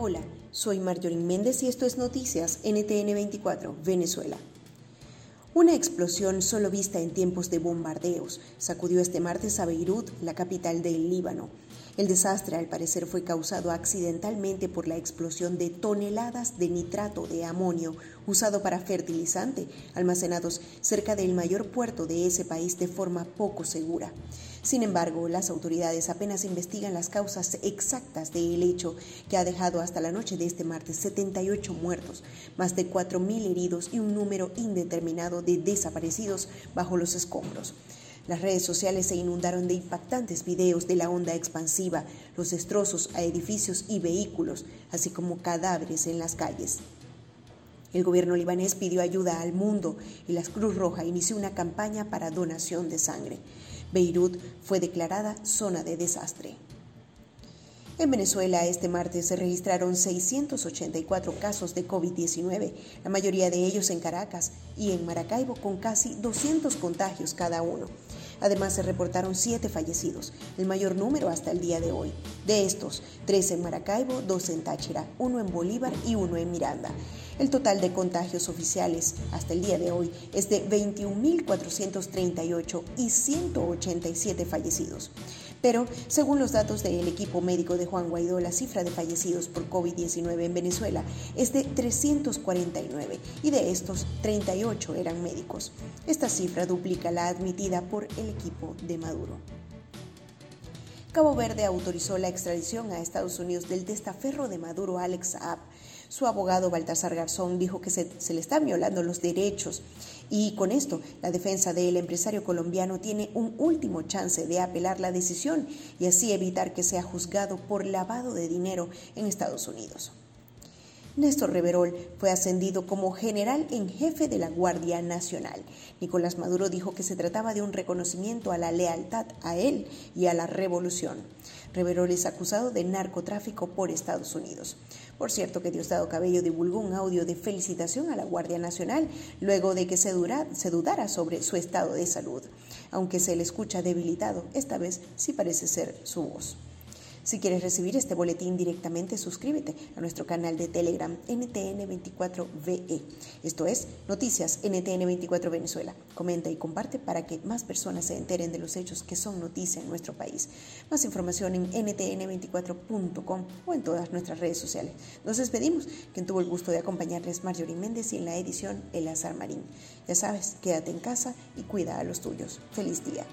Hola, soy Marjorie Méndez y esto es Noticias NTN 24, Venezuela. Una explosión solo vista en tiempos de bombardeos sacudió este martes a Beirut, la capital del Líbano. El desastre al parecer fue causado accidentalmente por la explosión de toneladas de nitrato de amonio usado para fertilizante, almacenados cerca del mayor puerto de ese país de forma poco segura. Sin embargo, las autoridades apenas investigan las causas exactas del hecho que ha dejado hasta la noche de este martes 78 muertos, más de 4.000 heridos y un número indeterminado de desaparecidos bajo los escombros. Las redes sociales se inundaron de impactantes videos de la onda expansiva, los destrozos a edificios y vehículos, así como cadáveres en las calles. El gobierno libanés pidió ayuda al mundo y la Cruz Roja inició una campaña para donación de sangre. Beirut fue declarada zona de desastre. En Venezuela este martes se registraron 684 casos de COVID-19, la mayoría de ellos en Caracas y en Maracaibo con casi 200 contagios cada uno. Además, se reportaron siete fallecidos, el mayor número hasta el día de hoy. De estos, tres en Maracaibo, dos en Táchira, uno en Bolívar y uno en Miranda. El total de contagios oficiales hasta el día de hoy es de 21.438 y 187 fallecidos. Pero, según los datos del equipo médico de Juan Guaidó, la cifra de fallecidos por COVID-19 en Venezuela es de 349 y de estos 38 eran médicos. Esta cifra duplica la admitida por el equipo de Maduro. Cabo Verde autorizó la extradición a Estados Unidos del testaferro de Maduro Alex Saab su abogado Baltasar Garzón dijo que se, le están violando los derechos y con esto la defensa del empresario colombiano tiene un último chance de apelar la decisión y así evitar que sea juzgado por lavado de dinero en Estados Unidos. Néstor Reverol fue ascendido como general en jefe de la Guardia Nacional. Nicolás Maduro dijo que se trataba de un reconocimiento a la lealtad a él y a la revolución. Reverol es acusado de narcotráfico por Estados Unidos. Por cierto que Diosdado Cabello divulgó un audio de felicitación a la Guardia Nacional luego de que se, se dudara sobre su estado de salud. Aunque se le escucha debilitado, esta vez sí parece ser su voz. Si quieres recibir este boletín directamente, suscríbete a nuestro canal de Telegram NTN24VE. Esto es Noticias NTN24 Venezuela. Comenta y comparte para que más personas se enteren de los hechos que son noticia en nuestro país. Más información en ntn24.com o en todas nuestras redes sociales. Nos despedimos. Quien tuvo el gusto de acompañarles Marjorie Méndez y en la edición Elazar Marín. Ya sabes, quédate en casa y cuida a los tuyos. Feliz día.